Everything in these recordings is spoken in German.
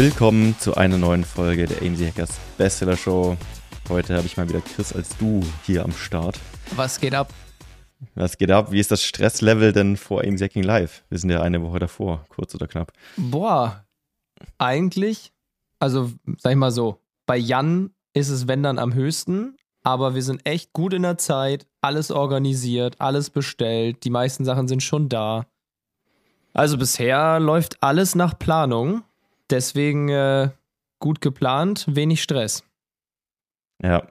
Willkommen zu einer neuen Folge der AMC Hackers Bestseller Show. Heute habe ich mal wieder Chris als du hier am Start. Was geht ab? Was geht ab? Wie ist das Stresslevel denn vor AMC Hacking Live? Wir sind ja eine Woche davor, kurz oder knapp. Boah, eigentlich, also sag ich mal so, bei Jan ist es wenn dann am höchsten, aber wir sind echt gut in der Zeit, alles organisiert, alles bestellt, die meisten Sachen sind schon da. Also bisher läuft alles nach Planung, deswegen äh, gut geplant, wenig Stress. Ja.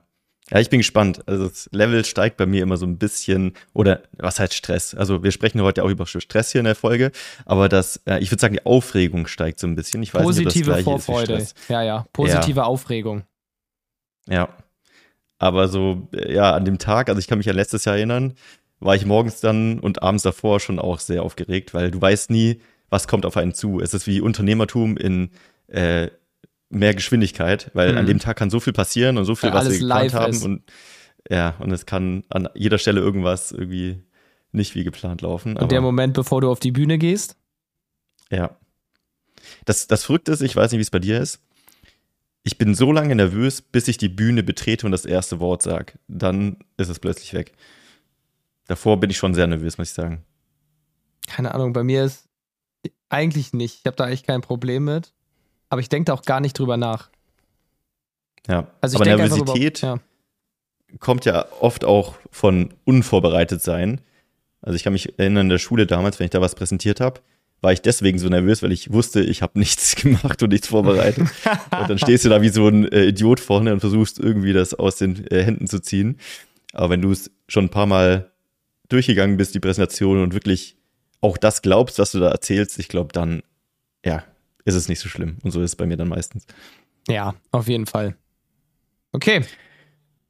Ja, ich bin gespannt. Also das Level steigt bei mir immer so ein bisschen, oder was heißt Stress? Also wir sprechen heute auch über Stress hier in der Folge, aber das, äh, ich würde sagen, die Aufregung steigt so ein bisschen. Ich weiß Positive nicht, ob das Vorfreude. Ist ja, ja. Positive ja. Aufregung. Ja. Aber so, äh, ja, an dem Tag, also ich kann mich an letztes Jahr erinnern, war ich morgens dann und abends davor schon auch sehr aufgeregt, weil du weißt nie, was kommt auf einen zu. Es ist wie Unternehmertum in äh, mehr Geschwindigkeit, weil mhm. an dem Tag kann so viel passieren und so viel, ja, was wir geplant haben. Ist. Und ja, und es kann an jeder Stelle irgendwas irgendwie nicht wie geplant laufen. Und der Moment, bevor du auf die Bühne gehst? Ja. Das, das Verrückte ist, ich weiß nicht, wie es bei dir ist. Ich bin so lange nervös, bis ich die Bühne betrete und das erste Wort sage. Dann ist es plötzlich weg. Davor bin ich schon sehr nervös, muss ich sagen. Keine Ahnung, bei mir ist eigentlich nicht. Ich habe da echt kein Problem mit aber ich denke da auch gar nicht drüber nach. Ja, also aber Nervosität ja. kommt ja oft auch von unvorbereitet sein. Also ich kann mich erinnern, in der Schule damals, wenn ich da was präsentiert habe, war ich deswegen so nervös, weil ich wusste, ich habe nichts gemacht und nichts vorbereitet. und dann stehst du da wie so ein äh, Idiot vorne und versuchst irgendwie das aus den äh, Händen zu ziehen. Aber wenn du es schon ein paar Mal durchgegangen bist, die Präsentation und wirklich auch das glaubst, was du da erzählst, ich glaube, dann, ja, ist es nicht so schlimm. Und so ist es bei mir dann meistens. Ja, auf jeden Fall. Okay.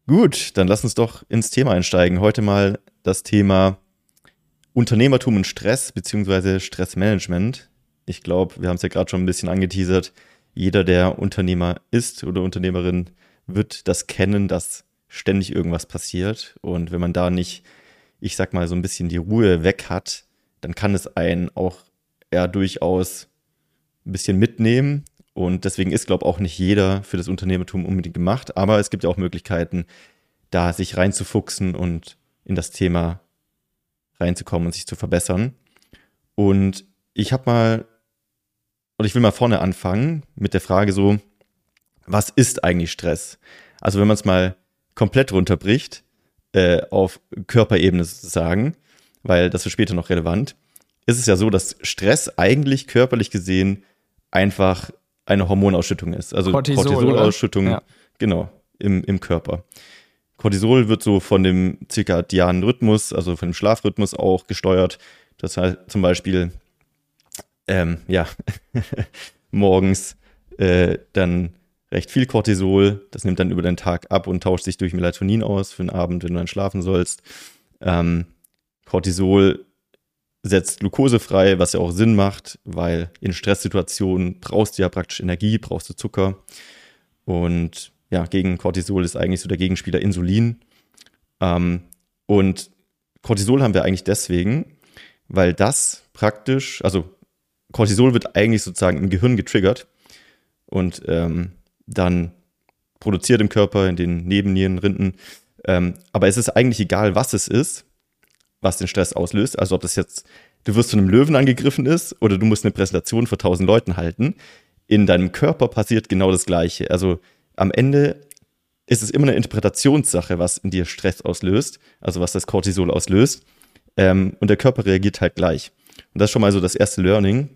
Gut, dann lass uns doch ins Thema einsteigen. Heute mal das Thema Unternehmertum und Stress beziehungsweise Stressmanagement. Ich glaube, wir haben es ja gerade schon ein bisschen angeteasert. Jeder, der Unternehmer ist oder Unternehmerin, wird das kennen, dass ständig irgendwas passiert. Und wenn man da nicht, ich sag mal, so ein bisschen die Ruhe weg hat, dann kann es einen auch eher durchaus ein bisschen mitnehmen. Und deswegen ist, glaube ich, auch nicht jeder für das Unternehmertum unbedingt gemacht. Aber es gibt ja auch Möglichkeiten, da sich reinzufuchsen und in das Thema reinzukommen und sich zu verbessern. Und ich habe mal, oder ich will mal vorne anfangen mit der Frage so, was ist eigentlich Stress? Also wenn man es mal komplett runterbricht, äh, auf Körperebene sozusagen, weil das ist später noch relevant, ist es ja so, dass Stress eigentlich körperlich gesehen einfach eine Hormonausschüttung ist. Also Cortisol, Cortisolausschüttung, ja. genau, im, im Körper. Cortisol wird so von dem zirkadianen Rhythmus, also von dem Schlafrhythmus auch gesteuert. Das heißt zum Beispiel, ähm, ja, morgens äh, dann recht viel Cortisol, das nimmt dann über den Tag ab und tauscht sich durch Melatonin aus für den Abend, wenn du dann schlafen sollst. Ähm, Cortisol setzt Glucose frei, was ja auch Sinn macht, weil in Stresssituationen brauchst du ja praktisch Energie, brauchst du Zucker. Und ja, gegen Cortisol ist eigentlich so der Gegenspieler Insulin. Ähm, und Cortisol haben wir eigentlich deswegen, weil das praktisch, also Cortisol wird eigentlich sozusagen im Gehirn getriggert und ähm, dann produziert im Körper, in den Nebennierenrinden. Ähm, aber es ist eigentlich egal, was es ist was den Stress auslöst. Also ob das jetzt, du wirst von einem Löwen angegriffen ist oder du musst eine Präsentation vor tausend Leuten halten. In deinem Körper passiert genau das Gleiche. Also am Ende ist es immer eine Interpretationssache, was in dir Stress auslöst, also was das Cortisol auslöst. Ähm, und der Körper reagiert halt gleich. Und das ist schon mal so das erste Learning.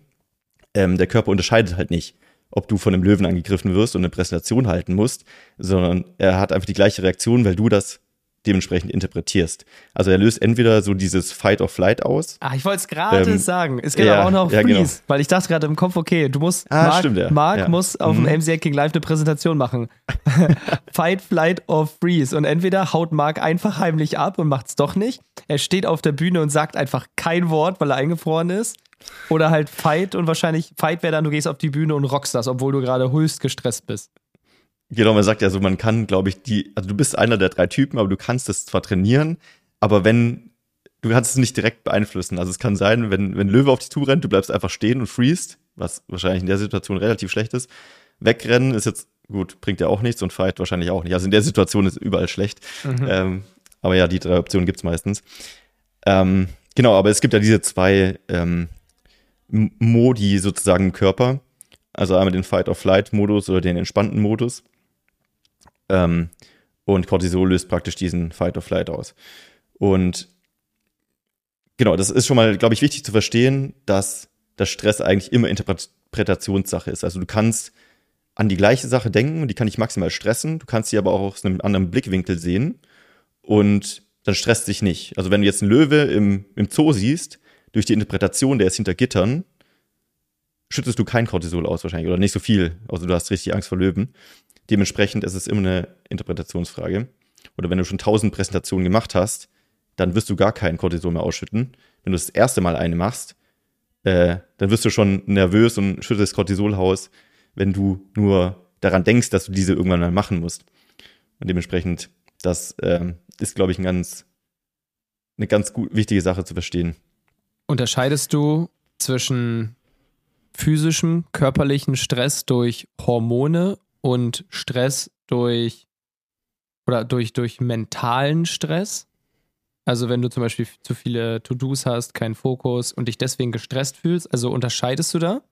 Ähm, der Körper unterscheidet halt nicht, ob du von einem Löwen angegriffen wirst und eine Präsentation halten musst, sondern er hat einfach die gleiche Reaktion, weil du das dementsprechend interpretierst. Also er löst entweder so dieses Fight or Flight aus. Ah, ich wollte es gerade ähm, sagen. Es gibt ja, aber auch noch Freeze, ja, genau. weil ich dachte gerade im Kopf, okay, du musst, ah, Mark, stimmt, ja. Mark ja. muss auf mhm. dem MC King Live eine Präsentation machen. Fight, Flight or Freeze. Und entweder haut Mark einfach heimlich ab und macht es doch nicht. Er steht auf der Bühne und sagt einfach kein Wort, weil er eingefroren ist. Oder halt Fight und wahrscheinlich Fight wäre dann, du gehst auf die Bühne und rockst das, obwohl du gerade höchst gestresst bist. Genau, man sagt ja so, man kann, glaube ich, die, also du bist einer der drei Typen, aber du kannst es zwar trainieren, aber wenn, du kannst es nicht direkt beeinflussen. Also es kann sein, wenn, wenn Löwe auf dich zurennt, du bleibst einfach stehen und freest, was wahrscheinlich in der Situation relativ schlecht ist. Wegrennen ist jetzt gut, bringt ja auch nichts und Fight wahrscheinlich auch nicht. Also in der Situation ist überall schlecht. Mhm. Ähm, aber ja, die drei Optionen gibt es meistens. Ähm, genau, aber es gibt ja diese zwei ähm, Modi sozusagen im Körper. Also einmal den Fight-of-Flight-Modus oder den entspannten Modus. Ähm, und Cortisol löst praktisch diesen Fight-of-Flight aus. Und genau, das ist schon mal, glaube ich, wichtig zu verstehen, dass das Stress eigentlich immer Interpretationssache ist. Also du kannst an die gleiche Sache denken und die kann dich maximal stressen. Du kannst sie aber auch aus einem anderen Blickwinkel sehen und dann stresst dich nicht. Also wenn du jetzt einen Löwe im, im Zoo siehst, durch die Interpretation, der ist hinter Gittern, schüttest du kein Cortisol aus wahrscheinlich oder nicht so viel. Also du hast richtig Angst vor Löwen. Dementsprechend ist es immer eine Interpretationsfrage. Oder wenn du schon tausend Präsentationen gemacht hast, dann wirst du gar kein Cortisol mehr ausschütten. Wenn du das erste Mal eine machst, äh, dann wirst du schon nervös und schüttest Cortisol aus, wenn du nur daran denkst, dass du diese irgendwann mal machen musst. Und dementsprechend, das äh, ist, glaube ich, ein ganz, eine ganz gut, wichtige Sache zu verstehen. Unterscheidest du zwischen physischem, körperlichen Stress durch Hormone und Stress durch oder durch, durch mentalen Stress? Also wenn du zum Beispiel zu viele To-Dos hast, keinen Fokus und dich deswegen gestresst fühlst, also unterscheidest du da?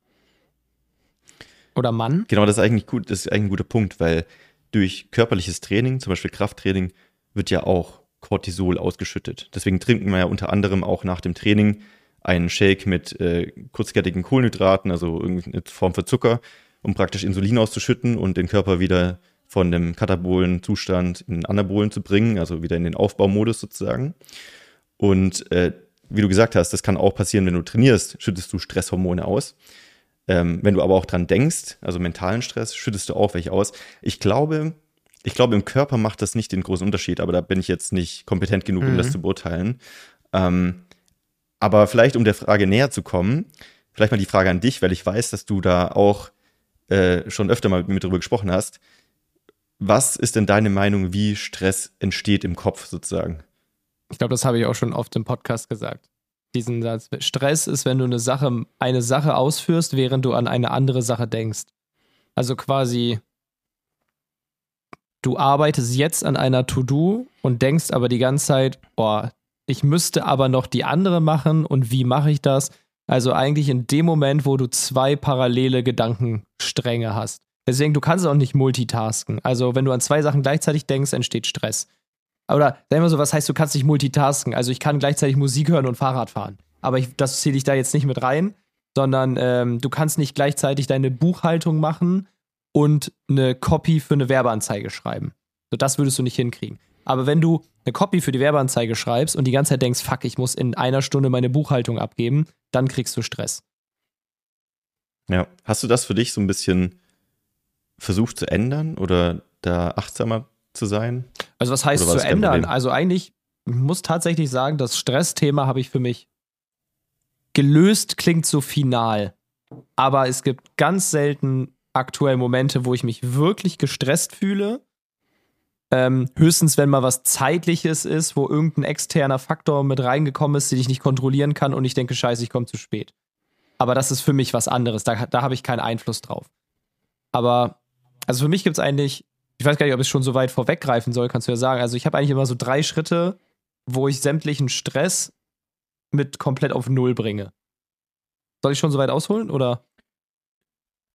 Oder Mann? Genau, das ist eigentlich gut, das ist eigentlich ein guter Punkt, weil durch körperliches Training, zum Beispiel Krafttraining, wird ja auch Cortisol ausgeschüttet. Deswegen trinken wir ja unter anderem auch nach dem Training einen Shake mit äh, kurzkettigen Kohlenhydraten, also irgendeine Form für Zucker, um praktisch Insulin auszuschütten und den Körper wieder von dem katabolen Zustand in den anabolen zu bringen, also wieder in den Aufbaumodus sozusagen. Und äh, wie du gesagt hast, das kann auch passieren, wenn du trainierst, schüttest du Stresshormone aus. Ähm, wenn du aber auch dran denkst, also mentalen Stress, schüttest du auch welche aus. Ich glaube, ich glaube, im Körper macht das nicht den großen Unterschied, aber da bin ich jetzt nicht kompetent genug, um das mhm. zu beurteilen. Ähm, aber vielleicht, um der Frage näher zu kommen, vielleicht mal die Frage an dich, weil ich weiß, dass du da auch äh, schon öfter mal mit mir darüber gesprochen hast. Was ist denn deine Meinung, wie Stress entsteht im Kopf sozusagen? Ich glaube, das habe ich auch schon oft im Podcast gesagt. Diesen Satz. Stress ist, wenn du eine Sache, eine Sache ausführst, während du an eine andere Sache denkst. Also quasi, du arbeitest jetzt an einer To-Do und denkst aber die ganze Zeit, boah, ich müsste aber noch die andere machen und wie mache ich das? Also eigentlich in dem Moment, wo du zwei parallele Gedankenstränge hast. Deswegen, du kannst auch nicht multitasken. Also wenn du an zwei Sachen gleichzeitig denkst, entsteht Stress. Oder sag mal so, was heißt, du kannst nicht multitasken? Also ich kann gleichzeitig Musik hören und Fahrrad fahren. Aber ich, das zähle ich da jetzt nicht mit rein, sondern ähm, du kannst nicht gleichzeitig deine Buchhaltung machen und eine Copy für eine Werbeanzeige schreiben. So, das würdest du nicht hinkriegen. Aber wenn du eine Copy für die Werbeanzeige schreibst und die ganze Zeit denkst, fuck, ich muss in einer Stunde meine Buchhaltung abgeben, dann kriegst du Stress. Ja, hast du das für dich so ein bisschen versucht zu ändern oder da achtsamer zu sein? Also was heißt zu ändern? Also eigentlich ich muss tatsächlich sagen, das Stressthema habe ich für mich gelöst, klingt so final. Aber es gibt ganz selten aktuell Momente, wo ich mich wirklich gestresst fühle ähm, höchstens, wenn mal was Zeitliches ist, wo irgendein externer Faktor mit reingekommen ist, den ich nicht kontrollieren kann und ich denke, scheiße, ich komme zu spät. Aber das ist für mich was anderes. Da, da habe ich keinen Einfluss drauf. Aber, also für mich gibt es eigentlich, ich weiß gar nicht, ob ich schon so weit vorweggreifen soll, kannst du ja sagen. Also ich habe eigentlich immer so drei Schritte, wo ich sämtlichen Stress mit komplett auf Null bringe. Soll ich schon so weit ausholen oder?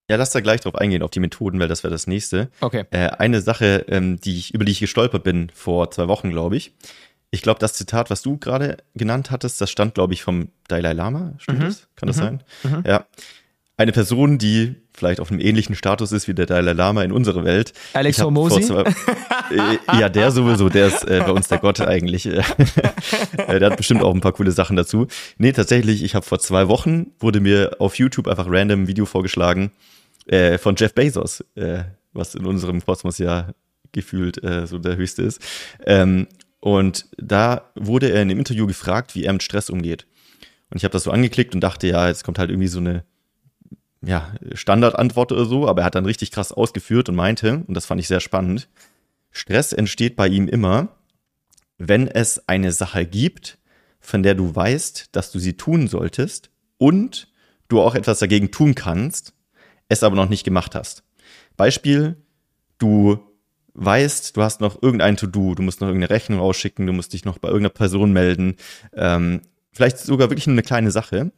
Ja, lass da gleich drauf eingehen, auf die Methoden, weil das wäre das nächste. Okay. Äh, eine Sache, ähm, die ich, über die ich gestolpert bin vor zwei Wochen, glaube ich. Ich glaube, das Zitat, was du gerade genannt hattest, das stand, glaube ich, vom Dalai Lama. Stimmt mhm. das? Kann das mhm. sein? Mhm. Ja. Eine Person, die vielleicht auf einem ähnlichen Status ist wie der Dalai Lama in unserer Welt. Alex Hormozy? äh, ja, der sowieso, der ist äh, bei uns der Gott eigentlich. äh, der hat bestimmt auch ein paar coole Sachen dazu. Nee, tatsächlich, ich habe vor zwei Wochen, wurde mir auf YouTube einfach random ein Video vorgeschlagen, äh, von Jeff Bezos, äh, was in unserem Kosmos ja gefühlt äh, so der höchste ist. Ähm, und da wurde er in dem Interview gefragt, wie er mit Stress umgeht. Und ich habe das so angeklickt und dachte, ja, jetzt kommt halt irgendwie so eine ja, Standardantwort oder so, aber er hat dann richtig krass ausgeführt und meinte, und das fand ich sehr spannend, Stress entsteht bei ihm immer, wenn es eine Sache gibt, von der du weißt, dass du sie tun solltest und du auch etwas dagegen tun kannst, es aber noch nicht gemacht hast. Beispiel, du weißt, du hast noch irgendein To-Do, du musst noch irgendeine Rechnung rausschicken, du musst dich noch bei irgendeiner Person melden, ähm, vielleicht sogar wirklich nur eine kleine Sache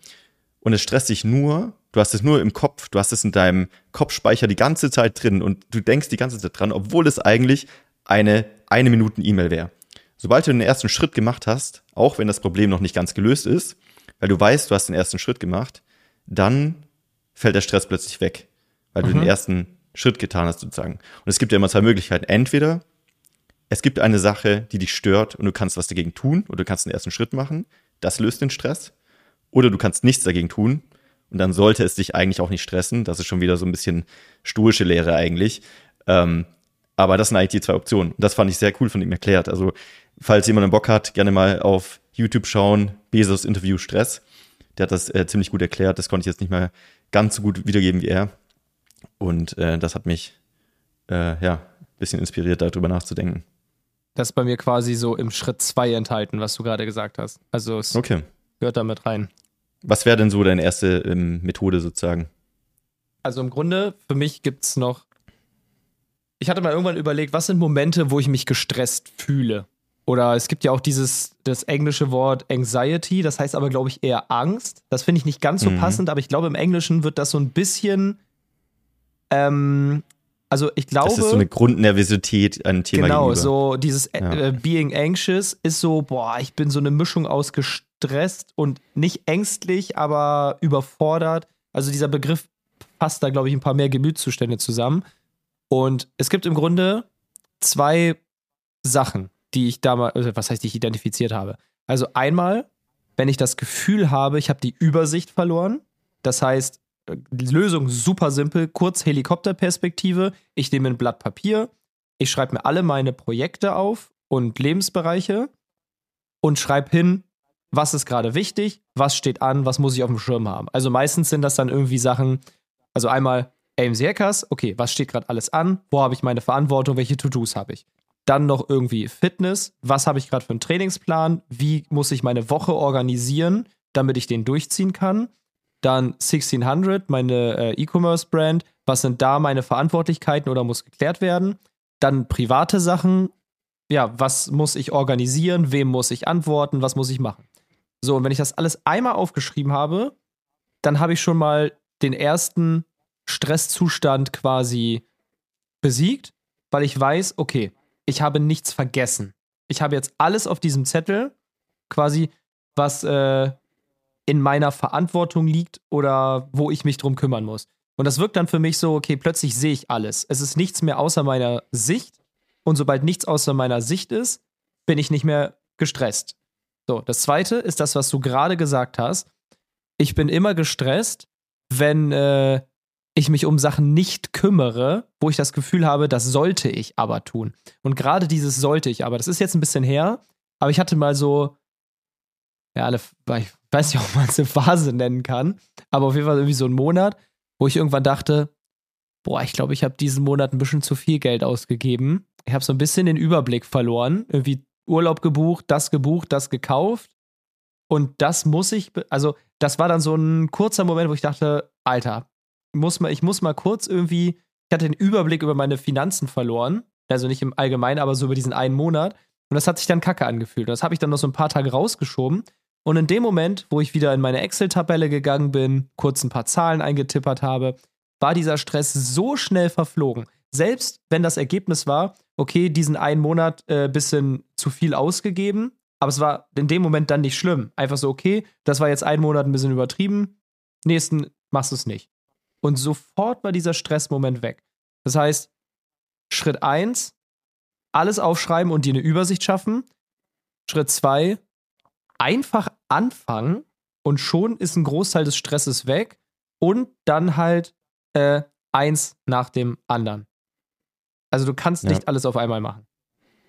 und es stresst dich nur, du hast es nur im Kopf, du hast es in deinem Kopfspeicher die ganze Zeit drin und du denkst die ganze Zeit dran, obwohl es eigentlich eine eine Minuten E-Mail wäre. Sobald du den ersten Schritt gemacht hast, auch wenn das Problem noch nicht ganz gelöst ist, weil du weißt, du hast den ersten Schritt gemacht, dann fällt der Stress plötzlich weg, weil mhm. du den mhm. ersten Schritt getan hast sozusagen. Und es gibt ja immer zwei Möglichkeiten. Entweder es gibt eine Sache, die dich stört und du kannst was dagegen tun oder du kannst den ersten Schritt machen. Das löst den Stress. Oder du kannst nichts dagegen tun und dann sollte es dich eigentlich auch nicht stressen. Das ist schon wieder so ein bisschen stoische Lehre eigentlich. Ähm, aber das sind eigentlich die zwei Optionen. Und das fand ich sehr cool von ihm erklärt. Also, falls jemand einen Bock hat, gerne mal auf YouTube schauen. Bezos Interview Stress. Der hat das äh, ziemlich gut erklärt. Das konnte ich jetzt nicht mal ganz so gut wiedergeben wie er. Und äh, das hat mich äh, ja ein bisschen inspiriert, darüber nachzudenken. Das ist bei mir quasi so im Schritt zwei enthalten, was du gerade gesagt hast. Also es okay. gehört damit rein. Was wäre denn so deine erste ähm, Methode sozusagen? Also im Grunde, für mich gibt es noch. Ich hatte mal irgendwann überlegt, was sind Momente, wo ich mich gestresst fühle? Oder es gibt ja auch dieses, das englische Wort Anxiety, das heißt aber, glaube ich, eher Angst. Das finde ich nicht ganz so mhm. passend, aber ich glaube, im Englischen wird das so ein bisschen. Ähm, also ich glaube. Das ist so eine Grundnervosität ein Thema. Genau, gegenüber. so dieses ja. äh, Being Anxious ist so, boah, ich bin so eine Mischung aus gestresst und nicht ängstlich, aber überfordert. Also dieser Begriff passt da, glaube ich, ein paar mehr Gemütszustände zusammen. Und es gibt im Grunde zwei Sachen, die ich damals, also was heißt, die ich identifiziert habe. Also einmal, wenn ich das Gefühl habe, ich habe die Übersicht verloren. Das heißt, die Lösung super simpel, kurz Helikopterperspektive. Ich nehme ein Blatt Papier, ich schreibe mir alle meine Projekte auf und Lebensbereiche und schreibe hin, was ist gerade wichtig, was steht an, was muss ich auf dem Schirm haben. Also meistens sind das dann irgendwie Sachen, also einmal AMC Hackers, okay, was steht gerade alles an, wo habe ich meine Verantwortung, welche To-Dos habe ich. Dann noch irgendwie Fitness, was habe ich gerade für einen Trainingsplan, wie muss ich meine Woche organisieren, damit ich den durchziehen kann. Dann 1600, meine äh, E-Commerce-Brand. Was sind da meine Verantwortlichkeiten oder muss geklärt werden? Dann private Sachen. Ja, was muss ich organisieren? Wem muss ich antworten? Was muss ich machen? So, und wenn ich das alles einmal aufgeschrieben habe, dann habe ich schon mal den ersten Stresszustand quasi besiegt, weil ich weiß, okay, ich habe nichts vergessen. Ich habe jetzt alles auf diesem Zettel, quasi, was äh, in meiner Verantwortung liegt oder wo ich mich drum kümmern muss. Und das wirkt dann für mich so, okay, plötzlich sehe ich alles. Es ist nichts mehr außer meiner Sicht. Und sobald nichts außer meiner Sicht ist, bin ich nicht mehr gestresst. So, das zweite ist das, was du gerade gesagt hast. Ich bin immer gestresst, wenn äh, ich mich um Sachen nicht kümmere, wo ich das Gefühl habe, das sollte ich aber tun. Und gerade dieses sollte ich aber, das ist jetzt ein bisschen her, aber ich hatte mal so, ja, alle, ich weiß nicht, ob man es eine Phase nennen kann, aber auf jeden Fall irgendwie so einen Monat, wo ich irgendwann dachte, boah, ich glaube, ich habe diesen Monat ein bisschen zu viel Geld ausgegeben. Ich habe so ein bisschen den Überblick verloren, irgendwie Urlaub gebucht, das gebucht, das gekauft. Und das muss ich, also das war dann so ein kurzer Moment, wo ich dachte, Alter, muss mal, ich muss mal kurz irgendwie, ich hatte den Überblick über meine Finanzen verloren, also nicht im Allgemeinen, aber so über diesen einen Monat. Und das hat sich dann kacke angefühlt. Und das habe ich dann noch so ein paar Tage rausgeschoben. Und in dem Moment, wo ich wieder in meine Excel-Tabelle gegangen bin, kurz ein paar Zahlen eingetippert habe, war dieser Stress so schnell verflogen. Selbst wenn das Ergebnis war, okay, diesen einen Monat äh, bisschen zu viel ausgegeben, aber es war in dem Moment dann nicht schlimm. Einfach so, okay, das war jetzt ein Monat ein bisschen übertrieben, nächsten machst du es nicht. Und sofort war dieser Stressmoment weg. Das heißt, Schritt 1, alles aufschreiben und dir eine Übersicht schaffen. Schritt 2, einfach anfangen und schon ist ein Großteil des Stresses weg und dann halt äh, eins nach dem anderen. Also du kannst ja. nicht alles auf einmal machen.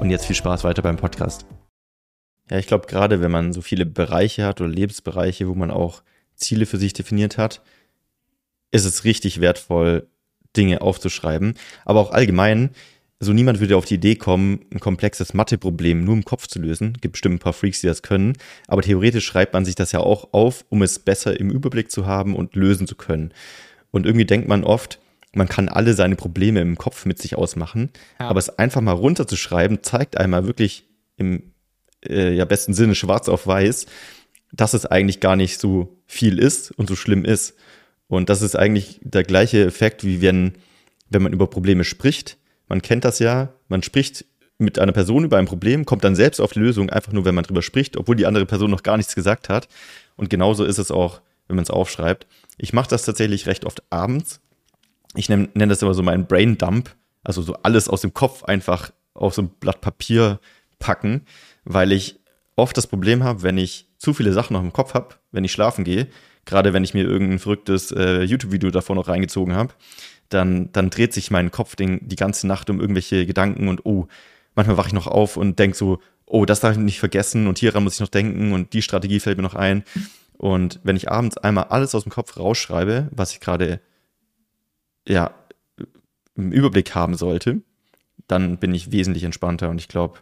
Und jetzt viel Spaß weiter beim Podcast. Ja, ich glaube, gerade wenn man so viele Bereiche hat oder Lebensbereiche, wo man auch Ziele für sich definiert hat, ist es richtig wertvoll, Dinge aufzuschreiben. Aber auch allgemein, so niemand würde auf die Idee kommen, ein komplexes Matheproblem nur im Kopf zu lösen. Gibt bestimmt ein paar Freaks, die das können. Aber theoretisch schreibt man sich das ja auch auf, um es besser im Überblick zu haben und lösen zu können. Und irgendwie denkt man oft, man kann alle seine Probleme im Kopf mit sich ausmachen. Ja. Aber es einfach mal runterzuschreiben, zeigt einmal wirklich im äh, ja besten Sinne schwarz auf weiß, dass es eigentlich gar nicht so viel ist und so schlimm ist. Und das ist eigentlich der gleiche Effekt, wie wenn, wenn man über Probleme spricht. Man kennt das ja, man spricht mit einer Person über ein Problem, kommt dann selbst auf die Lösung, einfach nur, wenn man drüber spricht, obwohl die andere Person noch gar nichts gesagt hat. Und genauso ist es auch, wenn man es aufschreibt. Ich mache das tatsächlich recht oft abends. Ich nenne nenn das immer so meinen Brain Dump, also so alles aus dem Kopf einfach auf so ein Blatt Papier packen weil ich oft das Problem habe, wenn ich zu viele Sachen noch im Kopf habe, wenn ich schlafen gehe, gerade wenn ich mir irgendein verrücktes äh, YouTube-Video davor noch reingezogen habe, dann, dann dreht sich mein Kopf den, die ganze Nacht um irgendwelche Gedanken und oh, manchmal wache ich noch auf und denke so, oh, das darf ich nicht vergessen und hieran muss ich noch denken und die Strategie fällt mir noch ein. Und wenn ich abends einmal alles aus dem Kopf rausschreibe, was ich gerade ja im Überblick haben sollte, dann bin ich wesentlich entspannter und ich glaube,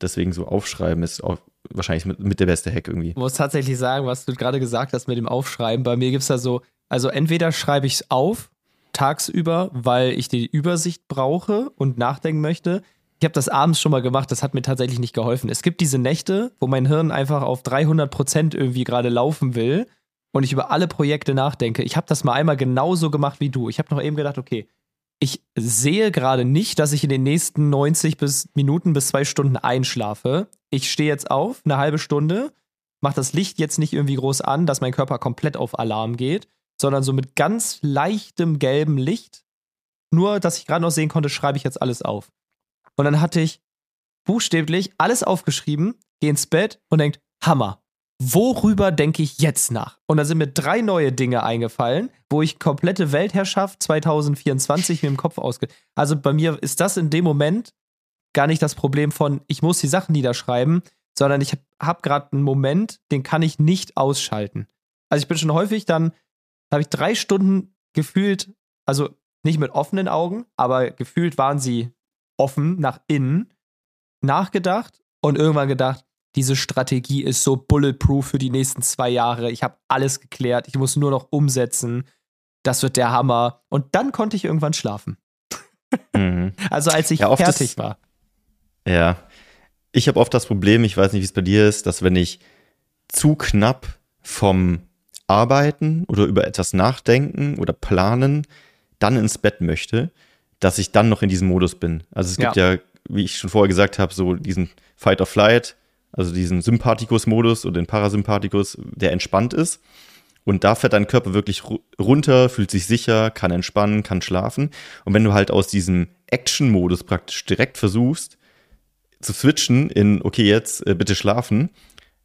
deswegen so aufschreiben ist auch wahrscheinlich mit, mit der beste Hack irgendwie. Ich muss tatsächlich sagen, was du gerade gesagt hast mit dem Aufschreiben. Bei mir gibt es da so, also entweder schreibe ich es auf tagsüber, weil ich die Übersicht brauche und nachdenken möchte. Ich habe das abends schon mal gemacht, das hat mir tatsächlich nicht geholfen. Es gibt diese Nächte, wo mein Hirn einfach auf 300 Prozent irgendwie gerade laufen will und ich über alle Projekte nachdenke. Ich habe das mal einmal genauso gemacht wie du. Ich habe noch eben gedacht, okay, ich sehe gerade nicht, dass ich in den nächsten 90 bis Minuten bis zwei Stunden einschlafe. Ich stehe jetzt auf, eine halbe Stunde, mache das Licht jetzt nicht irgendwie groß an, dass mein Körper komplett auf Alarm geht, sondern so mit ganz leichtem gelbem Licht. Nur, dass ich gerade noch sehen konnte, schreibe ich jetzt alles auf. Und dann hatte ich buchstäblich alles aufgeschrieben, gehe ins Bett und denkt, Hammer, worüber denke ich jetzt nach? Und da sind mir drei neue Dinge eingefallen, wo ich komplette Weltherrschaft 2024 mir im Kopf ausge. Also bei mir ist das in dem Moment gar nicht das Problem von, ich muss die Sachen niederschreiben, sondern ich habe hab gerade einen Moment, den kann ich nicht ausschalten. Also ich bin schon häufig dann, habe ich drei Stunden gefühlt, also nicht mit offenen Augen, aber gefühlt waren sie offen nach innen, nachgedacht und irgendwann gedacht, diese Strategie ist so bulletproof für die nächsten zwei Jahre. Ich habe alles geklärt. Ich muss nur noch umsetzen. Das wird der Hammer. Und dann konnte ich irgendwann schlafen. Mhm. Also als ich ja, fertig ist, war. Ja. Ich habe oft das Problem, ich weiß nicht, wie es bei dir ist, dass wenn ich zu knapp vom Arbeiten oder über etwas nachdenken oder planen dann ins Bett möchte, dass ich dann noch in diesem Modus bin. Also es gibt ja, ja wie ich schon vorher gesagt habe, so diesen Fight or Flight also diesen Sympathikus-Modus und den Parasympathikus, der entspannt ist. Und da fährt dein Körper wirklich runter, fühlt sich sicher, kann entspannen, kann schlafen. Und wenn du halt aus diesem Action-Modus praktisch direkt versuchst zu switchen in, okay, jetzt äh, bitte schlafen,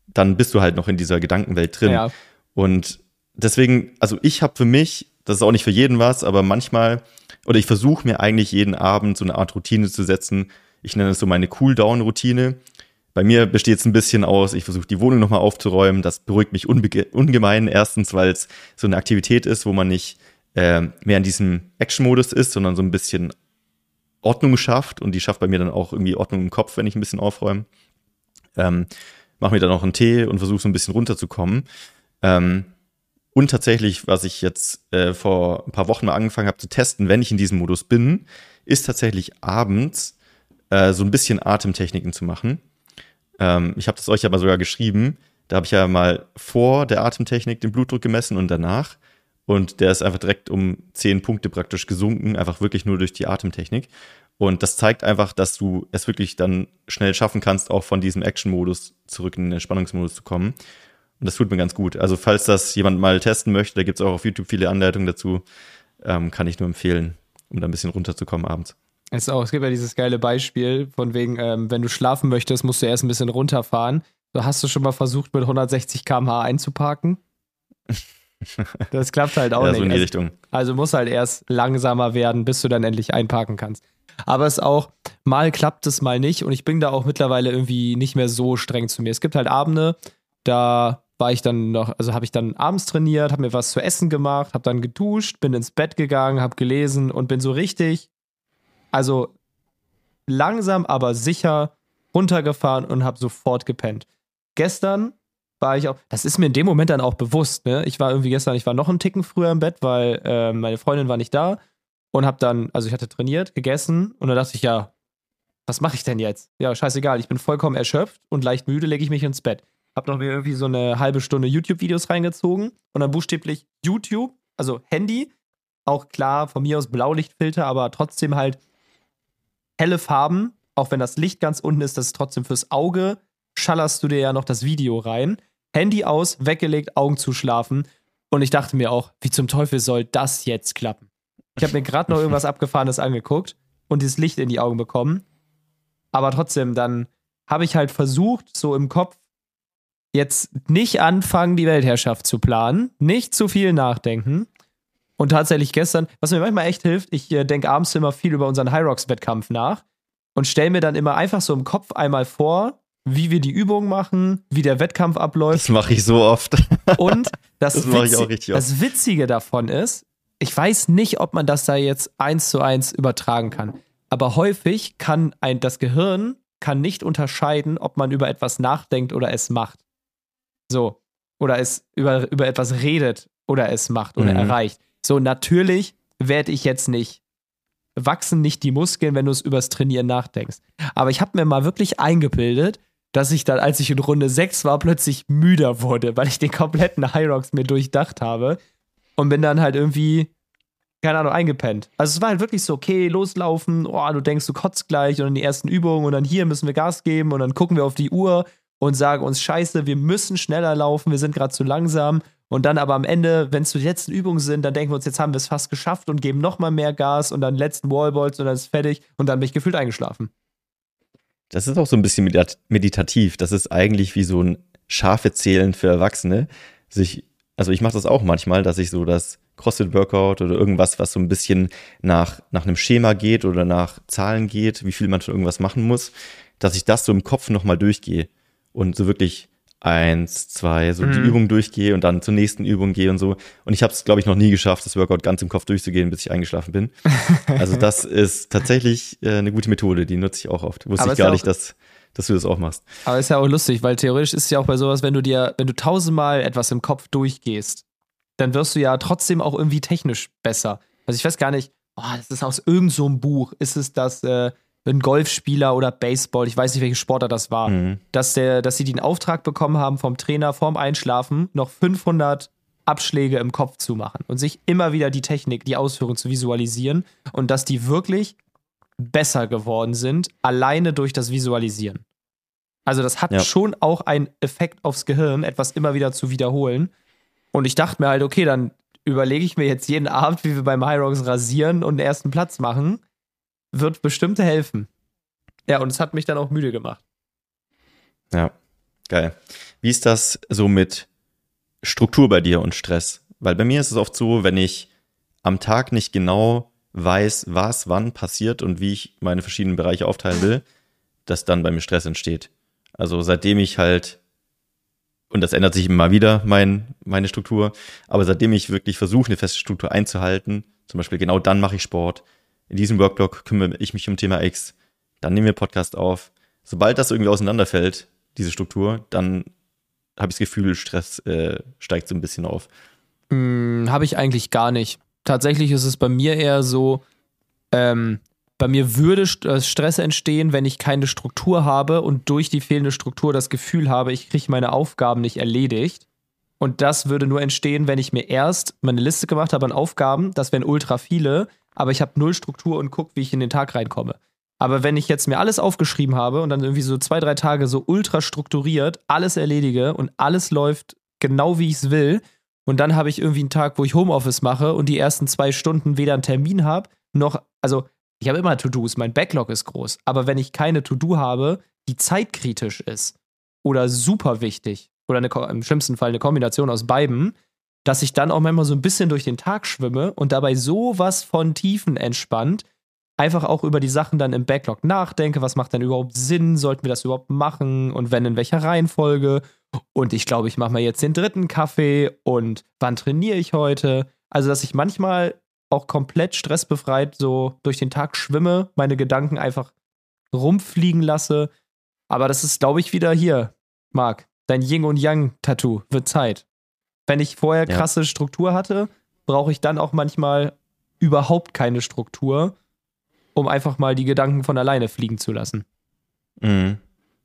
dann bist du halt noch in dieser Gedankenwelt drin. Ja. Und deswegen, also ich habe für mich, das ist auch nicht für jeden was, aber manchmal, oder ich versuche mir eigentlich jeden Abend so eine Art Routine zu setzen. Ich nenne es so meine Cool-Down-Routine. Bei mir besteht es ein bisschen aus, ich versuche die Wohnung nochmal aufzuräumen. Das beruhigt mich ungemein. Erstens, weil es so eine Aktivität ist, wo man nicht äh, mehr in diesem Action-Modus ist, sondern so ein bisschen Ordnung schafft und die schafft bei mir dann auch irgendwie Ordnung im Kopf, wenn ich ein bisschen aufräume. Ähm, mache mir dann auch einen Tee und versuche so ein bisschen runterzukommen. Ähm, und tatsächlich, was ich jetzt äh, vor ein paar Wochen mal angefangen habe zu testen, wenn ich in diesem Modus bin, ist tatsächlich abends äh, so ein bisschen Atemtechniken zu machen. Ähm, ich habe das euch aber sogar geschrieben. Da habe ich ja mal vor der Atemtechnik den Blutdruck gemessen und danach. Und der ist einfach direkt um zehn Punkte praktisch gesunken, einfach wirklich nur durch die Atemtechnik. Und das zeigt einfach, dass du es wirklich dann schnell schaffen kannst, auch von diesem Action-Modus zurück in den Spannungsmodus zu kommen. Und das tut mir ganz gut. Also falls das jemand mal testen möchte, da gibt es auch auf YouTube viele Anleitungen dazu, ähm, kann ich nur empfehlen, um da ein bisschen runterzukommen abends. Es, auch, es gibt ja dieses geile Beispiel, von wegen, ähm, wenn du schlafen möchtest, musst du erst ein bisschen runterfahren. So hast du schon mal versucht, mit 160 km/h einzuparken? Das klappt halt auch ja, nicht. So in die also, Richtung. Also muss halt erst langsamer werden, bis du dann endlich einparken kannst. Aber es ist auch, mal klappt es, mal nicht. Und ich bin da auch mittlerweile irgendwie nicht mehr so streng zu mir. Es gibt halt Abende, da war ich dann noch, also habe ich dann abends trainiert, habe mir was zu essen gemacht, habe dann geduscht, bin ins Bett gegangen, habe gelesen und bin so richtig, also langsam, aber sicher runtergefahren und habe sofort gepennt. Gestern war ich auch, das ist mir in dem Moment dann auch bewusst, ne? Ich war irgendwie gestern, ich war noch einen Ticken früher im Bett, weil äh, meine Freundin war nicht da und habe dann, also ich hatte trainiert, gegessen und dann dachte ich, ja, was mache ich denn jetzt? Ja, scheißegal, ich bin vollkommen erschöpft und leicht müde, lege ich mich ins Bett. Hab noch mir irgendwie so eine halbe Stunde YouTube-Videos reingezogen und dann buchstäblich YouTube, also Handy, auch klar von mir aus Blaulichtfilter, aber trotzdem halt helle Farben, auch wenn das Licht ganz unten ist, das ist trotzdem fürs Auge, schallerst du dir ja noch das Video rein Handy aus, weggelegt, Augen zuschlafen. Und ich dachte mir auch, wie zum Teufel soll das jetzt klappen? Ich habe mir gerade noch irgendwas Abgefahrenes angeguckt und dieses Licht in die Augen bekommen. Aber trotzdem, dann habe ich halt versucht, so im Kopf, jetzt nicht anfangen, die Weltherrschaft zu planen, nicht zu viel nachdenken. Und tatsächlich gestern, was mir manchmal echt hilft, ich äh, denke abends immer viel über unseren High Rocks Wettkampf nach und stelle mir dann immer einfach so im Kopf einmal vor, wie wir die Übung machen, wie der Wettkampf abläuft. Das mache ich so oft. Und das, das, oft. das Witzige davon ist, ich weiß nicht, ob man das da jetzt eins zu eins übertragen kann. Aber häufig kann ein, das Gehirn kann nicht unterscheiden, ob man über etwas nachdenkt oder es macht. So. Oder es über, über etwas redet oder es macht oder mhm. erreicht. So, natürlich werde ich jetzt nicht wachsen nicht die Muskeln, wenn du es übers Trainieren nachdenkst. Aber ich habe mir mal wirklich eingebildet, dass ich dann, als ich in Runde 6 war, plötzlich müder wurde, weil ich den kompletten High Rocks mir durchdacht habe und bin dann halt irgendwie, keine Ahnung, eingepennt. Also es war halt wirklich so, okay, loslaufen, oh, du denkst, du kotzt gleich und dann die ersten Übungen und dann hier müssen wir Gas geben und dann gucken wir auf die Uhr und sagen uns, scheiße, wir müssen schneller laufen, wir sind gerade zu langsam. Und dann aber am Ende, wenn es die letzten Übungen sind, dann denken wir uns, jetzt haben wir es fast geschafft und geben nochmal mehr Gas und dann letzten Wallballs und dann ist fertig und dann bin ich gefühlt eingeschlafen. Das ist auch so ein bisschen meditativ. Das ist eigentlich wie so ein Schafe zählen für Erwachsene. Sich, also ich mache das auch manchmal, dass ich so das CrossFit-Workout oder irgendwas, was so ein bisschen nach, nach einem Schema geht oder nach Zahlen geht, wie viel man schon irgendwas machen muss, dass ich das so im Kopf nochmal durchgehe und so wirklich eins, zwei, so mhm. die Übung durchgehe und dann zur nächsten Übung gehe und so. Und ich habe es, glaube ich, noch nie geschafft, das Workout ganz im Kopf durchzugehen, bis ich eingeschlafen bin. Also das ist tatsächlich äh, eine gute Methode, die nutze ich auch oft. Wusste Aber ich gar ja nicht, dass, dass du das auch machst. Aber ist ja auch lustig, weil theoretisch ist es ja auch bei sowas, wenn du dir, wenn du tausendmal etwas im Kopf durchgehst, dann wirst du ja trotzdem auch irgendwie technisch besser. Also ich weiß gar nicht, oh, das ist aus irgendeinem so Buch, ist es das, äh, ein Golfspieler oder Baseball, ich weiß nicht, welche Sportler das war, mhm. dass, der, dass sie den Auftrag bekommen haben vom Trainer vorm Einschlafen, noch 500 Abschläge im Kopf zu machen und sich immer wieder die Technik, die Ausführung zu visualisieren und dass die wirklich besser geworden sind, alleine durch das Visualisieren. Also das hat ja. schon auch einen Effekt aufs Gehirn, etwas immer wieder zu wiederholen. Und ich dachte mir halt, okay, dann überlege ich mir jetzt jeden Abend, wie wir beim High Rocks rasieren und den ersten Platz machen wird bestimmt helfen. Ja, und es hat mich dann auch müde gemacht. Ja, geil. Wie ist das so mit Struktur bei dir und Stress? Weil bei mir ist es oft so, wenn ich am Tag nicht genau weiß, was wann passiert und wie ich meine verschiedenen Bereiche aufteilen will, dass dann bei mir Stress entsteht. Also seitdem ich halt und das ändert sich immer wieder, mein, meine Struktur. Aber seitdem ich wirklich versuche, eine feste Struktur einzuhalten, zum Beispiel genau dann mache ich Sport, in diesem Workblock kümmere ich mich um Thema X, dann nehmen wir Podcast auf. Sobald das irgendwie auseinanderfällt, diese Struktur, dann habe ich das Gefühl, Stress äh, steigt so ein bisschen auf. Hm, habe ich eigentlich gar nicht. Tatsächlich ist es bei mir eher so, ähm, bei mir würde äh, Stress entstehen, wenn ich keine Struktur habe und durch die fehlende Struktur das Gefühl habe, ich kriege meine Aufgaben nicht erledigt. Und das würde nur entstehen, wenn ich mir erst meine Liste gemacht habe an Aufgaben, das wären ultra viele, aber ich habe null Struktur und gucke, wie ich in den Tag reinkomme. Aber wenn ich jetzt mir alles aufgeschrieben habe und dann irgendwie so zwei, drei Tage so ultra strukturiert alles erledige und alles läuft genau wie ich es will, und dann habe ich irgendwie einen Tag, wo ich Homeoffice mache und die ersten zwei Stunden weder einen Termin habe, noch, also ich habe immer To-Dos, mein Backlog ist groß, aber wenn ich keine To-Do habe, die zeitkritisch ist oder super wichtig oder eine, im schlimmsten Fall eine Kombination aus beiden, dass ich dann auch manchmal so ein bisschen durch den Tag schwimme und dabei sowas von Tiefen entspannt, einfach auch über die Sachen dann im Backlog nachdenke, was macht denn überhaupt Sinn, sollten wir das überhaupt machen und wenn in welcher Reihenfolge und ich glaube, ich mache mal jetzt den dritten Kaffee und wann trainiere ich heute? Also, dass ich manchmal auch komplett stressbefreit so durch den Tag schwimme, meine Gedanken einfach rumfliegen lasse. Aber das ist, glaube ich, wieder hier, Marc. Dein Yin und Yang Tattoo wird Zeit. Wenn ich vorher krasse ja. Struktur hatte, brauche ich dann auch manchmal überhaupt keine Struktur, um einfach mal die Gedanken von alleine fliegen zu lassen. Mhm.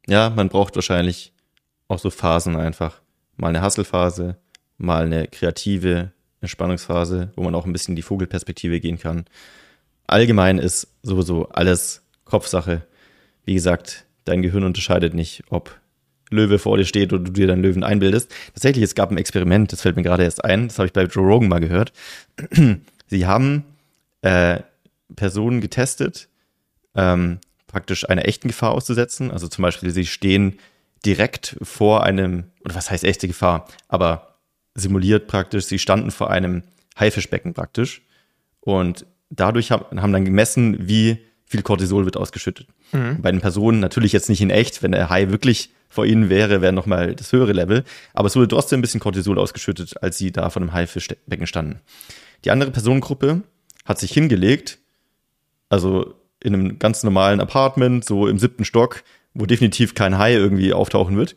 Ja, man braucht wahrscheinlich auch so Phasen einfach. Mal eine Hasselphase, mal eine kreative Entspannungsphase, wo man auch ein bisschen in die Vogelperspektive gehen kann. Allgemein ist sowieso alles Kopfsache. Wie gesagt, dein Gehirn unterscheidet nicht, ob Löwe vor dir steht oder du dir deinen Löwen einbildest. Tatsächlich, es gab ein Experiment, das fällt mir gerade erst ein, das habe ich bei Joe Rogan mal gehört. Sie haben äh, Personen getestet, ähm, praktisch einer echten Gefahr auszusetzen. Also zum Beispiel, sie stehen direkt vor einem, oder was heißt echte Gefahr, aber simuliert praktisch, sie standen vor einem Haifischbecken praktisch und dadurch haben, haben dann gemessen, wie viel Cortisol wird ausgeschüttet. Mhm. Bei den Personen natürlich jetzt nicht in echt, wenn der Hai wirklich vor ihnen wäre, wäre nochmal das höhere Level, aber es wurde trotzdem ein bisschen Cortisol ausgeschüttet, als sie da vor einem Haifischbecken standen. Die andere Personengruppe hat sich hingelegt, also in einem ganz normalen Apartment, so im siebten Stock, wo definitiv kein Hai irgendwie auftauchen wird.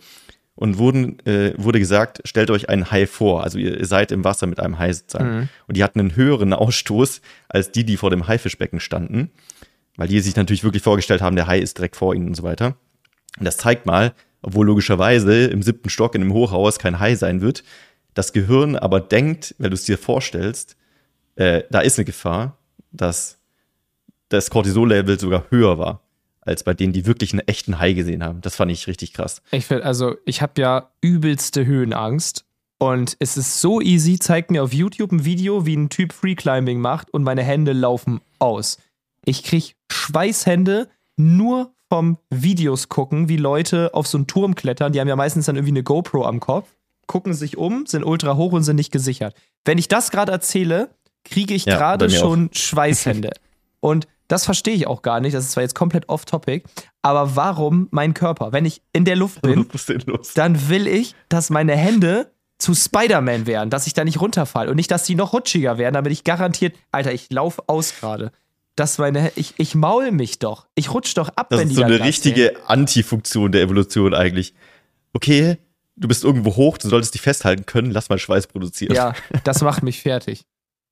Und wurden, äh, wurde gesagt, stellt euch einen Hai vor. Also ihr, seid im Wasser mit einem Hai sozusagen. Mhm. Und die hatten einen höheren Ausstoß als die, die vor dem Haifischbecken standen. Weil die sich natürlich wirklich vorgestellt haben, der Hai ist direkt vor ihnen und so weiter. Und das zeigt mal, obwohl logischerweise im siebten Stock in einem Hochhaus kein Hai sein wird, das Gehirn aber denkt, wenn du es dir vorstellst, äh, da ist eine Gefahr, dass das Cortisol-Level sogar höher war als bei denen, die wirklich einen echten Hai gesehen haben. Das fand ich richtig krass. Ich finde, also ich habe ja übelste Höhenangst und es ist so easy, zeigt mir auf YouTube ein Video, wie ein Typ Freeclimbing macht und meine Hände laufen aus. Ich kriege Schweißhände nur vom Videos gucken, wie Leute auf so einen Turm klettern. Die haben ja meistens dann irgendwie eine GoPro am Kopf, gucken sich um, sind ultra hoch und sind nicht gesichert. Wenn ich das gerade erzähle, kriege ich ja, gerade schon auch. Schweißhände. Und das verstehe ich auch gar nicht. Das ist zwar jetzt komplett off-topic, aber warum mein Körper? Wenn ich in der Luft bin, dann will ich, dass meine Hände zu Spider-Man werden, dass ich da nicht runterfalle und nicht, dass die noch rutschiger werden, damit ich garantiert, Alter, ich laufe aus gerade. Das meine, ich, ich maul mich doch. Ich rutsch doch ab, das wenn die Das ist so eine richtige Antifunktion der Evolution eigentlich. Okay, du bist irgendwo hoch, du solltest dich festhalten können, lass mal Schweiß produzieren. Ja, das macht mich fertig.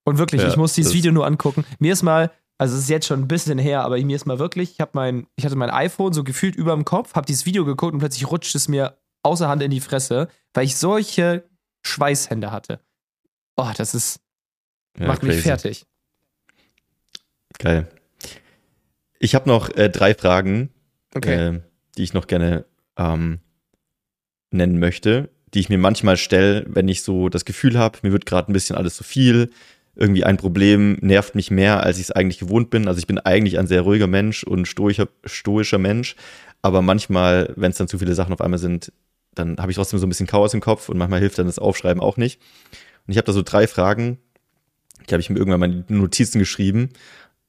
Und wirklich, ja, ich muss dieses Video nur angucken. Mir ist mal also es ist jetzt schon ein bisschen her, aber mir ist mal wirklich, ich habe mein, ich hatte mein iPhone so gefühlt über dem Kopf, habe dieses Video geguckt und plötzlich rutscht es mir außer Hand in die Fresse, weil ich solche Schweißhände hatte. Oh, das ist ja, macht crazy. mich fertig. Geil. Ich habe noch äh, drei Fragen, okay. äh, die ich noch gerne ähm, nennen möchte, die ich mir manchmal stelle, wenn ich so das Gefühl habe, mir wird gerade ein bisschen alles zu viel irgendwie ein Problem nervt mich mehr, als ich es eigentlich gewohnt bin. Also ich bin eigentlich ein sehr ruhiger Mensch und stoischer, stoischer Mensch, aber manchmal, wenn es dann zu viele Sachen auf einmal sind, dann habe ich trotzdem so ein bisschen Chaos im Kopf und manchmal hilft dann das Aufschreiben auch nicht. Und ich habe da so drei Fragen, die habe ich mir irgendwann mal in Notizen geschrieben,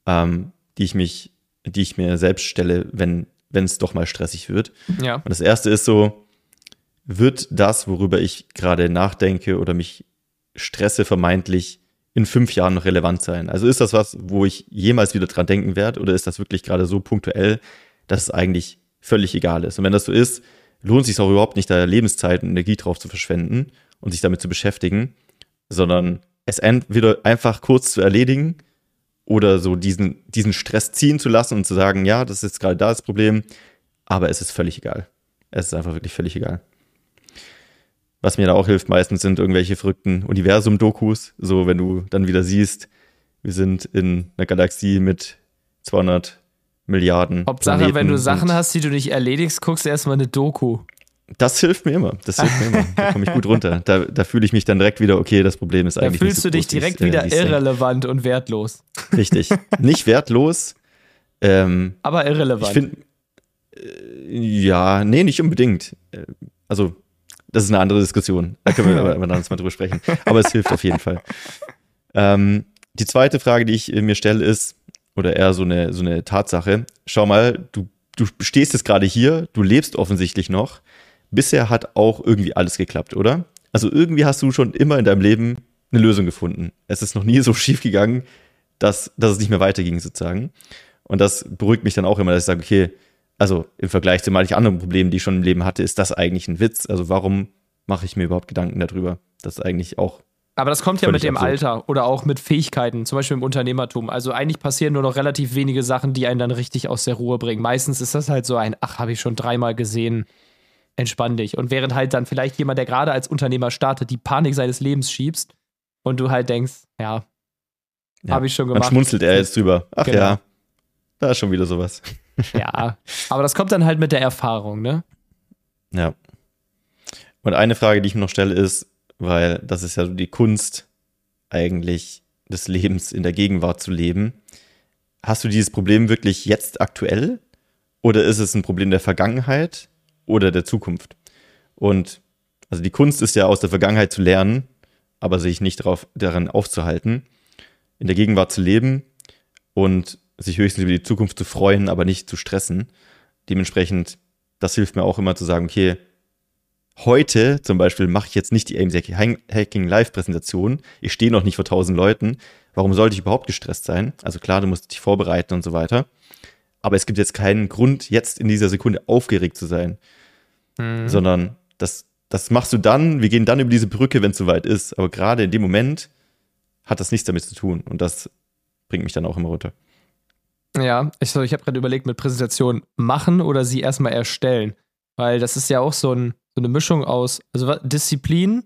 ähm, die ich mich, die ich mir selbst stelle, wenn wenn es doch mal stressig wird. Ja. Und das erste ist so, wird das, worüber ich gerade nachdenke oder mich stresse, vermeintlich in fünf Jahren noch relevant sein? Also ist das was, wo ich jemals wieder dran denken werde oder ist das wirklich gerade so punktuell, dass es eigentlich völlig egal ist? Und wenn das so ist, lohnt es sich auch überhaupt nicht, da Lebenszeit und Energie drauf zu verschwenden und sich damit zu beschäftigen, sondern es entweder einfach kurz zu erledigen oder so diesen, diesen Stress ziehen zu lassen und zu sagen, ja, das ist jetzt gerade da das Problem, aber es ist völlig egal. Es ist einfach wirklich völlig egal. Was mir da auch hilft meistens sind irgendwelche verrückten Universum-Dokus. So, wenn du dann wieder siehst, wir sind in einer Galaxie mit 200 Milliarden. Hauptsache, Planeten wenn du Sachen hast, die du nicht erledigst, guckst du erstmal eine Doku. Das hilft mir immer. Das hilft mir immer. Da komme ich gut runter. Da, da fühle ich mich dann direkt wieder, okay, das Problem ist eigentlich. Da fühlst so du dich direkt wieder äh, irrelevant und wertlos. Richtig. Nicht wertlos. Ähm, Aber irrelevant. Ich finde, äh, ja, nee, nicht unbedingt. Äh, also, das ist eine andere Diskussion. Da können wir aber dann mal drüber sprechen. Aber es hilft auf jeden Fall. Ähm, die zweite Frage, die ich mir stelle, ist, oder eher so eine, so eine Tatsache. Schau mal, du, du stehst jetzt gerade hier, du lebst offensichtlich noch. Bisher hat auch irgendwie alles geklappt, oder? Also irgendwie hast du schon immer in deinem Leben eine Lösung gefunden. Es ist noch nie so schief gegangen, dass, dass es nicht mehr weiterging, sozusagen. Und das beruhigt mich dann auch immer, dass ich sage, okay, also im Vergleich zu manchen anderen Problemen, die ich schon im Leben hatte, ist das eigentlich ein Witz. Also warum mache ich mir überhaupt Gedanken darüber? Das ist eigentlich auch. Aber das kommt ja mit dem absurd. Alter oder auch mit Fähigkeiten, zum Beispiel im Unternehmertum. Also eigentlich passieren nur noch relativ wenige Sachen, die einen dann richtig aus der Ruhe bringen. Meistens ist das halt so ein, ach, habe ich schon dreimal gesehen, entspann dich. Und während halt dann vielleicht jemand, der gerade als Unternehmer startet, die Panik seines Lebens schiebst und du halt denkst, ja, ja habe ich schon gemacht. Dann schmunzelt er jetzt drüber. Ach genau. ja, da ist schon wieder sowas. Ja, aber das kommt dann halt mit der Erfahrung, ne? Ja. Und eine Frage, die ich mir noch stelle, ist, weil das ist ja so die Kunst eigentlich des Lebens in der Gegenwart zu leben. Hast du dieses Problem wirklich jetzt aktuell? Oder ist es ein Problem der Vergangenheit oder der Zukunft? Und also die Kunst ist ja aus der Vergangenheit zu lernen, aber sich nicht darauf, daran aufzuhalten, in der Gegenwart zu leben und sich höchstens über die Zukunft zu freuen, aber nicht zu stressen. Dementsprechend, das hilft mir auch immer zu sagen, okay, heute zum Beispiel mache ich jetzt nicht die AIMS Hacking Live Präsentation. Ich stehe noch nicht vor tausend Leuten. Warum sollte ich überhaupt gestresst sein? Also klar, du musst dich vorbereiten und so weiter. Aber es gibt jetzt keinen Grund, jetzt in dieser Sekunde aufgeregt zu sein. Mhm. Sondern das, das machst du dann, wir gehen dann über diese Brücke, wenn es soweit ist. Aber gerade in dem Moment hat das nichts damit zu tun. Und das bringt mich dann auch immer runter. Ja, ich, ich habe gerade überlegt, mit Präsentation machen oder sie erstmal erstellen. Weil das ist ja auch so, ein, so eine Mischung aus. Also Disziplin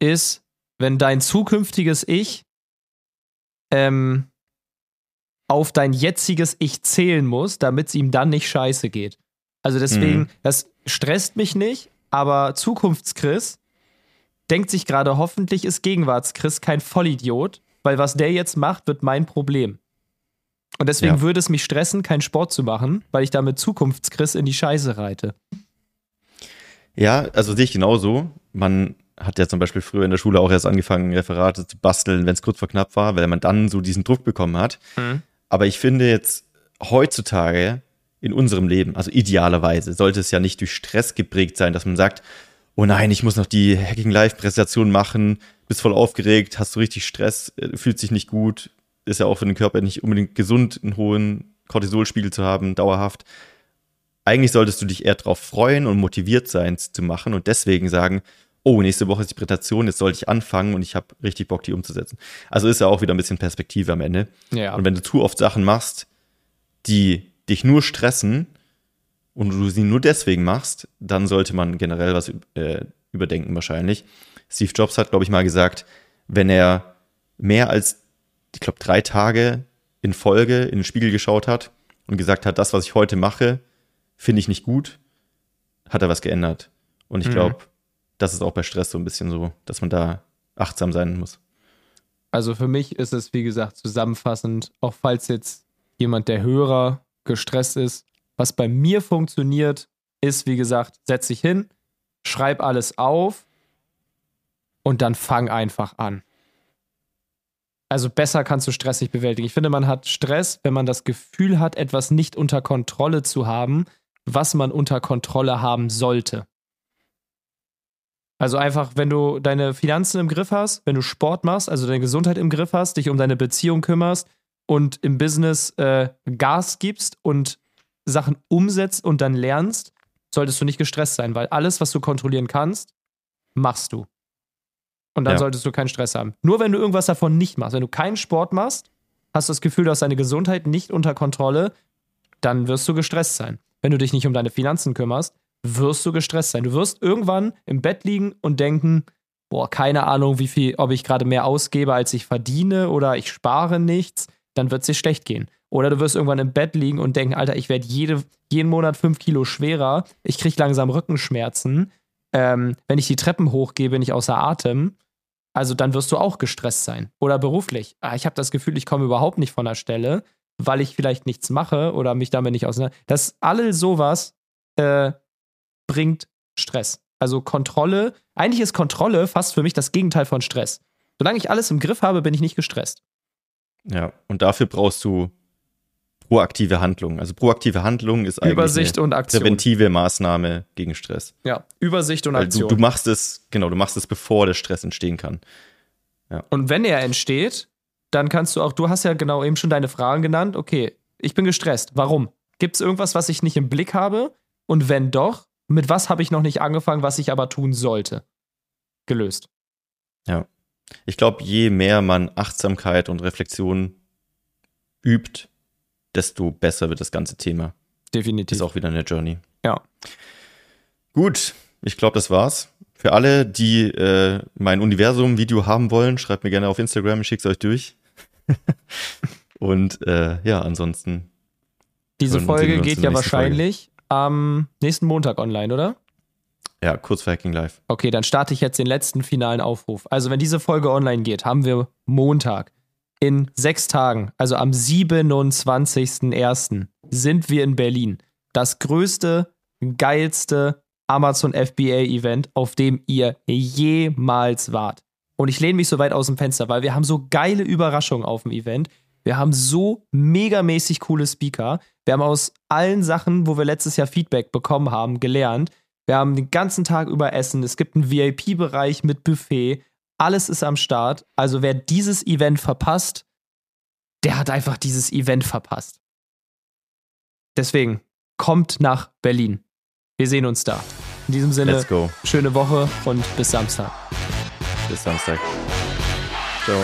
ist, wenn dein zukünftiges Ich ähm, auf dein jetziges Ich zählen muss, damit es ihm dann nicht scheiße geht. Also deswegen, mhm. das stresst mich nicht, aber Zukunftschris denkt sich gerade, hoffentlich ist Gegenwartschris kein Vollidiot, weil was der jetzt macht, wird mein Problem. Und deswegen ja. würde es mich stressen, keinen Sport zu machen, weil ich damit Zukunftschris in die Scheiße reite. Ja, also sehe ich genauso. Man hat ja zum Beispiel früher in der Schule auch erst angefangen, Referate zu basteln, wenn es kurz vor knapp war, weil man dann so diesen Druck bekommen hat. Mhm. Aber ich finde jetzt heutzutage in unserem Leben, also idealerweise, sollte es ja nicht durch Stress geprägt sein, dass man sagt, oh nein, ich muss noch die Hacking Live Präsentation machen, bist voll aufgeregt, hast du richtig Stress, äh, fühlt sich nicht gut, ist ja auch für den Körper nicht unbedingt gesund, einen hohen Cortisolspiegel zu haben, dauerhaft. Eigentlich solltest du dich eher darauf freuen und motiviert sein zu machen und deswegen sagen, oh, nächste Woche ist die Präsentation, jetzt sollte ich anfangen und ich habe richtig Bock, die umzusetzen. Also ist ja auch wieder ein bisschen Perspektive am Ende. Ja. Und wenn du zu oft Sachen machst, die dich nur stressen und du sie nur deswegen machst, dann sollte man generell was äh, überdenken wahrscheinlich. Steve Jobs hat, glaube ich, mal gesagt, wenn er mehr als ich glaube, drei Tage in Folge in den Spiegel geschaut hat und gesagt hat, das, was ich heute mache, finde ich nicht gut, hat er was geändert. Und ich glaube, mhm. das ist auch bei Stress so ein bisschen so, dass man da achtsam sein muss. Also für mich ist es, wie gesagt, zusammenfassend, auch falls jetzt jemand, der Hörer, gestresst ist, was bei mir funktioniert, ist, wie gesagt, setz dich hin, schreib alles auf und dann fang einfach an. Also besser kannst du Stress nicht bewältigen. Ich finde, man hat Stress, wenn man das Gefühl hat, etwas nicht unter Kontrolle zu haben, was man unter Kontrolle haben sollte. Also einfach, wenn du deine Finanzen im Griff hast, wenn du Sport machst, also deine Gesundheit im Griff hast, dich um deine Beziehung kümmerst und im Business äh, Gas gibst und Sachen umsetzt und dann lernst, solltest du nicht gestresst sein, weil alles, was du kontrollieren kannst, machst du. Und dann ja. solltest du keinen Stress haben. Nur wenn du irgendwas davon nicht machst, wenn du keinen Sport machst, hast du das Gefühl, du hast deine Gesundheit nicht unter Kontrolle, dann wirst du gestresst sein. Wenn du dich nicht um deine Finanzen kümmerst, wirst du gestresst sein. Du wirst irgendwann im Bett liegen und denken, boah, keine Ahnung, wie viel, ob ich gerade mehr ausgebe, als ich verdiene oder ich spare nichts, dann wird es dir schlecht gehen. Oder du wirst irgendwann im Bett liegen und denken, Alter, ich werde jede, jeden Monat fünf Kilo schwerer, ich kriege langsam Rückenschmerzen, ähm, wenn ich die Treppen hochgehe, bin ich außer Atem. Also dann wirst du auch gestresst sein. Oder beruflich. Ah, ich habe das Gefühl, ich komme überhaupt nicht von der Stelle, weil ich vielleicht nichts mache oder mich damit nicht auseinander. Das alle sowas äh, bringt Stress. Also Kontrolle, eigentlich ist Kontrolle fast für mich das Gegenteil von Stress. Solange ich alles im Griff habe, bin ich nicht gestresst. Ja, und dafür brauchst du proaktive Handlung. Also proaktive Handlung ist eigentlich Übersicht eine Aktion. präventive Maßnahme gegen Stress. Ja, Übersicht und Aktion. Du, du, machst es, genau, du machst es, bevor der Stress entstehen kann. Ja. Und wenn er entsteht, dann kannst du auch, du hast ja genau eben schon deine Fragen genannt, okay, ich bin gestresst. Warum? Gibt es irgendwas, was ich nicht im Blick habe? Und wenn doch, mit was habe ich noch nicht angefangen, was ich aber tun sollte? Gelöst. Ja. Ich glaube, je mehr man Achtsamkeit und Reflexion übt, desto besser wird das ganze Thema. Definitiv. Ist auch wieder eine Journey. Ja. Gut, ich glaube, das war's. Für alle, die äh, mein Universum-Video haben wollen, schreibt mir gerne auf Instagram, ich schicke es euch durch. Und äh, ja, ansonsten. Diese Folge geht ja wahrscheinlich am nächsten Montag online, oder? Ja, kurz vor Hacking Live. Okay, dann starte ich jetzt den letzten finalen Aufruf. Also, wenn diese Folge online geht, haben wir Montag in sechs Tagen, also am 27.01., sind wir in Berlin. Das größte, geilste Amazon FBA Event, auf dem ihr jemals wart. Und ich lehne mich so weit aus dem Fenster, weil wir haben so geile Überraschungen auf dem Event. Wir haben so megamäßig coole Speaker. Wir haben aus allen Sachen, wo wir letztes Jahr Feedback bekommen haben, gelernt. Wir haben den ganzen Tag über Essen. Es gibt einen VIP-Bereich mit Buffet. Alles ist am Start. Also wer dieses Event verpasst, der hat einfach dieses Event verpasst. Deswegen kommt nach Berlin. Wir sehen uns da. In diesem Sinne, schöne Woche und bis Samstag. Bis Samstag. Ciao.